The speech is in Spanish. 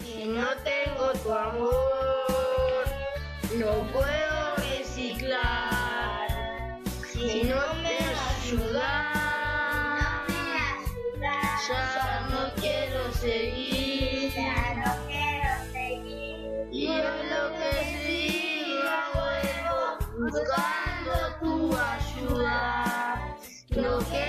Si no tengo tu amor, no puedo reciclar. Si no me ayudas, ya no quiero seguir. Ya no quiero seguir. Y yo lo que sigo vuelvo buscando tu ayuda. No quiero